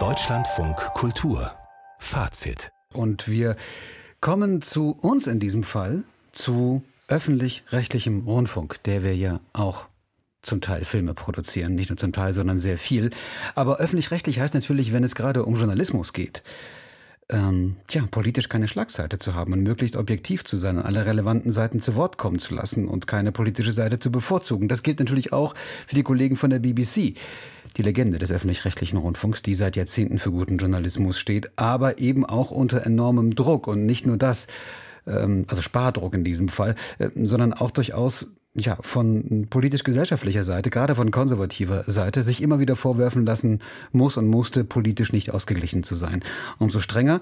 Deutschlandfunk Kultur Fazit. Und wir kommen zu uns in diesem Fall, zu öffentlich-rechtlichem Rundfunk, der wir ja auch zum Teil Filme produzieren, nicht nur zum Teil, sondern sehr viel. Aber öffentlich-rechtlich heißt natürlich, wenn es gerade um Journalismus geht, ähm, ja, politisch keine Schlagseite zu haben und möglichst objektiv zu sein, alle relevanten Seiten zu Wort kommen zu lassen und keine politische Seite zu bevorzugen. Das gilt natürlich auch für die Kollegen von der BBC. Die Legende des öffentlich-rechtlichen Rundfunks, die seit Jahrzehnten für guten Journalismus steht, aber eben auch unter enormem Druck. Und nicht nur das, ähm, also Spardruck in diesem Fall, äh, sondern auch durchaus ja, von politisch-gesellschaftlicher Seite, gerade von konservativer Seite, sich immer wieder vorwerfen lassen muss und musste, politisch nicht ausgeglichen zu sein. Umso strenger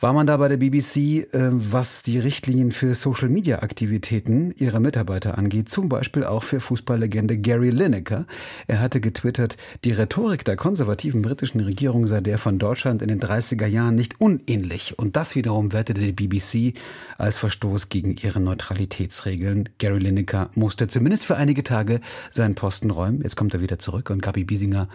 war man da bei der BBC, äh, was die Richtlinien für Social-Media-Aktivitäten ihrer Mitarbeiter angeht, zum Beispiel auch für Fußballlegende Gary Lineker. Er hatte getwittert, die Rhetorik der konservativen britischen Regierung sei der von Deutschland in den 30er Jahren nicht unähnlich. Und das wiederum wertete die BBC als Verstoß gegen ihre Neutralitätsregeln. Gary Lineker musste zumindest für einige Tage seinen Posten räumen. Jetzt kommt er wieder zurück und Gabi Biesinger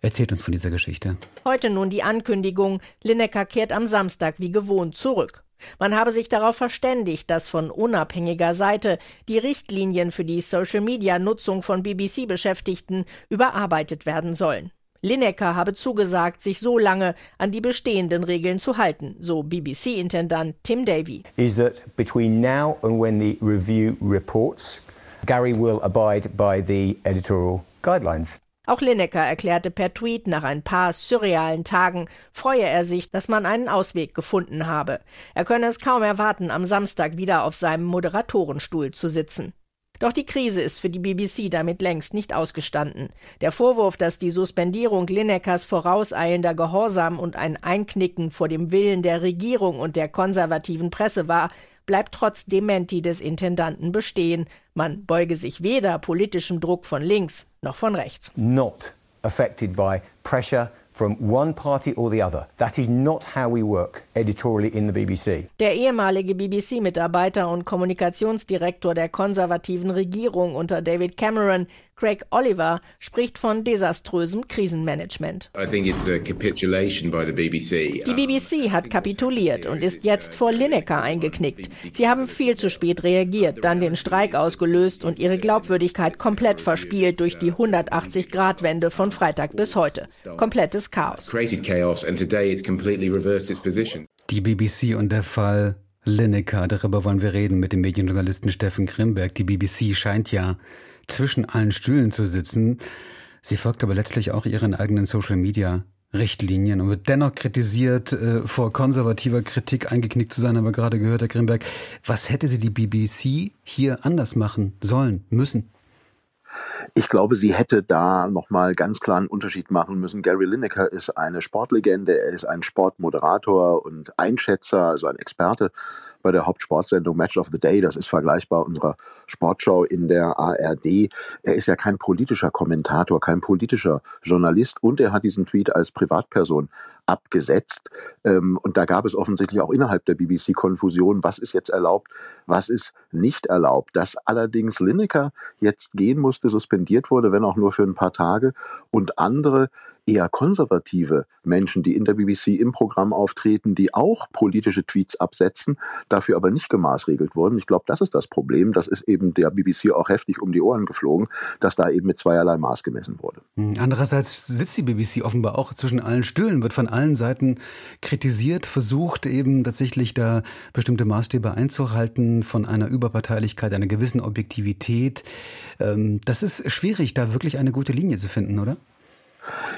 erzählt uns von dieser Geschichte. Heute nun die Ankündigung, Lineker kehrt am Samstag wie gewohnt zurück. Man habe sich darauf verständigt, dass von unabhängiger Seite die Richtlinien für die Social-Media-Nutzung von BBC-Beschäftigten überarbeitet werden sollen. Lineker habe zugesagt, sich so lange an die bestehenden Regeln zu halten, so BBC-Intendant Tim Davy. Is that between now and when the review reports, Gary will abide by the editorial guidelines. Auch Lineker erklärte per Tweet, nach ein paar surrealen Tagen freue er sich, dass man einen Ausweg gefunden habe. Er könne es kaum erwarten, am Samstag wieder auf seinem Moderatorenstuhl zu sitzen. Doch die Krise ist für die BBC damit längst nicht ausgestanden. Der Vorwurf, dass die Suspendierung Linekers vorauseilender Gehorsam und ein Einknicken vor dem Willen der Regierung und der konservativen Presse war, bleibt trotz Dementi des Intendanten bestehen. Man beuge sich weder politischem Druck von links noch von rechts. Not affected by pressure from one party or the other. That is not how we work editorially in the BBC. Der ehemalige BBC-Mitarbeiter und Kommunikationsdirektor der konservativen Regierung unter David Cameron Craig Oliver spricht von desaströsem Krisenmanagement. Die BBC hat kapituliert und ist jetzt vor Lineker eingeknickt. Sie haben viel zu spät reagiert, dann den Streik ausgelöst und ihre Glaubwürdigkeit komplett verspielt durch die 180-Grad-Wende von Freitag bis heute. Komplettes Chaos. Die BBC und der Fall Lineker, darüber wollen wir reden mit dem Medienjournalisten Steffen Grimberg. Die BBC scheint ja zwischen allen Stühlen zu sitzen. Sie folgt aber letztlich auch ihren eigenen Social Media Richtlinien und wird dennoch kritisiert, äh, vor konservativer Kritik eingeknickt zu sein, aber gerade gehört, Herr Grimberg, was hätte sie die BBC hier anders machen sollen, müssen? Ich glaube, sie hätte da nochmal ganz klar einen Unterschied machen müssen. Gary Lineker ist eine Sportlegende, er ist ein Sportmoderator und Einschätzer, also ein Experte bei der Hauptsportsendung Match of the Day. Das ist vergleichbar unserer Sportshow in der ARD. Er ist ja kein politischer Kommentator, kein politischer Journalist und er hat diesen Tweet als Privatperson abgesetzt. Ähm, und da gab es offensichtlich auch innerhalb der BBC Konfusion, was ist jetzt erlaubt, was ist nicht erlaubt. Dass allerdings Lineker jetzt gehen musste, suspendiert wurde, wenn auch nur für ein paar Tage, und andere eher konservative Menschen, die in der BBC im Programm auftreten, die auch politische Tweets absetzen, dafür aber nicht gemaßregelt wurden. Ich glaube, das ist das Problem. Das ist eben der BBC auch heftig um die Ohren geflogen, dass da eben mit zweierlei Maß gemessen wurde. Hm, andererseits sitzt die BBC offenbar auch zwischen allen Stühlen, wird von allen Seiten kritisiert, versucht eben tatsächlich da bestimmte Maßstäbe einzuhalten von einer Überparteilichkeit, einer gewissen Objektivität. Ähm, das ist schwierig, da wirklich eine gute Linie zu finden, oder?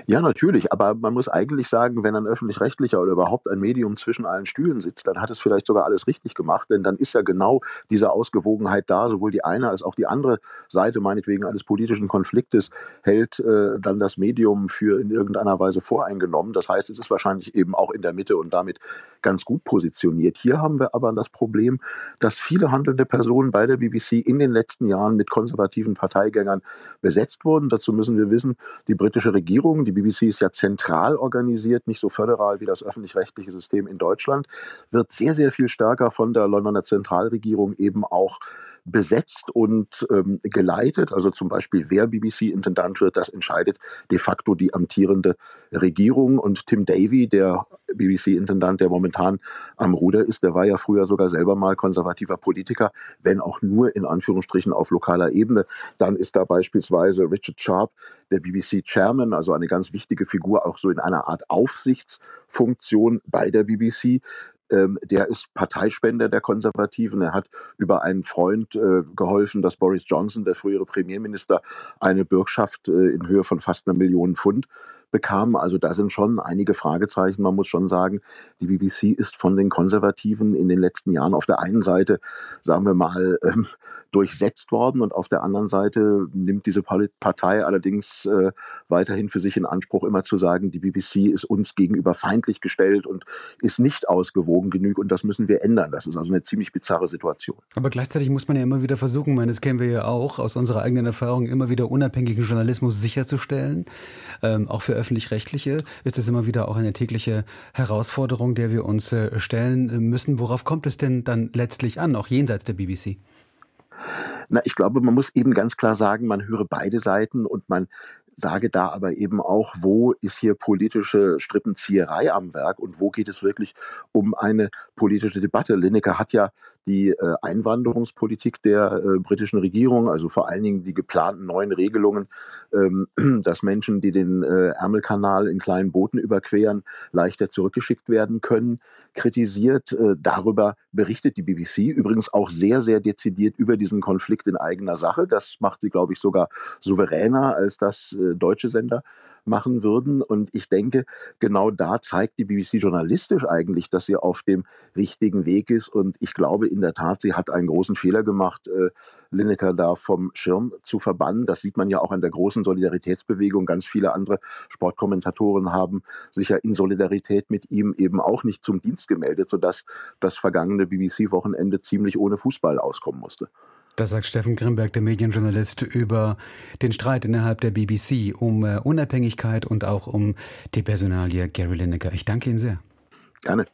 Ja, natürlich, aber man muss eigentlich sagen, wenn ein öffentlich-rechtlicher oder überhaupt ein Medium zwischen allen Stühlen sitzt, dann hat es vielleicht sogar alles richtig gemacht, denn dann ist ja genau diese Ausgewogenheit da, sowohl die eine als auch die andere Seite, meinetwegen eines politischen Konfliktes, hält äh, dann das Medium für in irgendeiner Weise voreingenommen. Das heißt, es ist wahrscheinlich eben auch in der Mitte und damit ganz gut positioniert. Hier haben wir aber das Problem, dass viele handelnde Personen bei der BBC in den letzten Jahren mit konservativen Parteigängern besetzt wurden. Dazu müssen wir wissen, die britische Regierung, die BBC ist ja zentral organisiert, nicht so föderal wie das öffentlich-rechtliche System in Deutschland, wird sehr, sehr viel stärker von der Londoner Zentralregierung eben auch besetzt und ähm, geleitet. Also zum Beispiel, wer BBC-Intendant wird, das entscheidet de facto die amtierende Regierung. Und Tim Davy, der BBC-Intendant, der momentan am Ruder ist, der war ja früher sogar selber mal konservativer Politiker, wenn auch nur in Anführungsstrichen auf lokaler Ebene. Dann ist da beispielsweise Richard Sharp, der BBC-Chairman, also eine ganz wichtige Figur, auch so in einer Art Aufsichtsfunktion bei der BBC ähm, der ist Parteispender der Konservativen. Er hat über einen Freund äh, geholfen, dass Boris Johnson, der frühere Premierminister, eine Bürgschaft äh, in Höhe von fast einer Million Pfund bekam. Also da sind schon einige Fragezeichen. Man muss schon sagen, die BBC ist von den Konservativen in den letzten Jahren auf der einen Seite, sagen wir mal, ähm, durchsetzt worden und auf der anderen Seite nimmt diese Partei allerdings äh, weiterhin für sich in Anspruch, immer zu sagen, die BBC ist uns gegenüber feindlich gestellt und ist nicht ausgewogen genug und das müssen wir ändern. Das ist also eine ziemlich bizarre Situation. Aber gleichzeitig muss man ja immer wieder versuchen, meine, das kennen wir ja auch aus unserer eigenen Erfahrung, immer wieder unabhängigen Journalismus sicherzustellen, ähm, auch für öffentlich-rechtliche ist es immer wieder auch eine tägliche Herausforderung, der wir uns äh, stellen müssen. Worauf kommt es denn dann letztlich an, auch jenseits der BBC? Na, ich glaube, man muss eben ganz klar sagen, man höre beide Seiten und man sage da aber eben auch, wo ist hier politische Strippenzieherei am Werk und wo geht es wirklich um eine politische Debatte. Lineker hat ja die äh, Einwanderungspolitik der äh, britischen Regierung, also vor allen Dingen die geplanten neuen Regelungen, ähm, dass Menschen, die den äh, Ärmelkanal in kleinen Booten überqueren, leichter zurückgeschickt werden können, kritisiert. Darüber berichtet die BBC übrigens auch sehr, sehr dezidiert über diesen Konflikt in eigener Sache. Das macht sie, glaube ich, sogar souveräner als das deutsche Sender machen würden. Und ich denke, genau da zeigt die BBC journalistisch eigentlich, dass sie auf dem richtigen Weg ist. Und ich glaube in der Tat, sie hat einen großen Fehler gemacht, äh, Lineker da vom Schirm zu verbannen. Das sieht man ja auch an der großen Solidaritätsbewegung. Ganz viele andere Sportkommentatoren haben sich ja in Solidarität mit ihm eben auch nicht zum Dienst gemeldet, sodass das vergangene BBC-Wochenende ziemlich ohne Fußball auskommen musste. Das sagt Steffen Grimberg, der Medienjournalist, über den Streit innerhalb der BBC um äh, Unabhängigkeit und auch um die Personalie Gary Lineker. Ich danke Ihnen sehr. Gerne.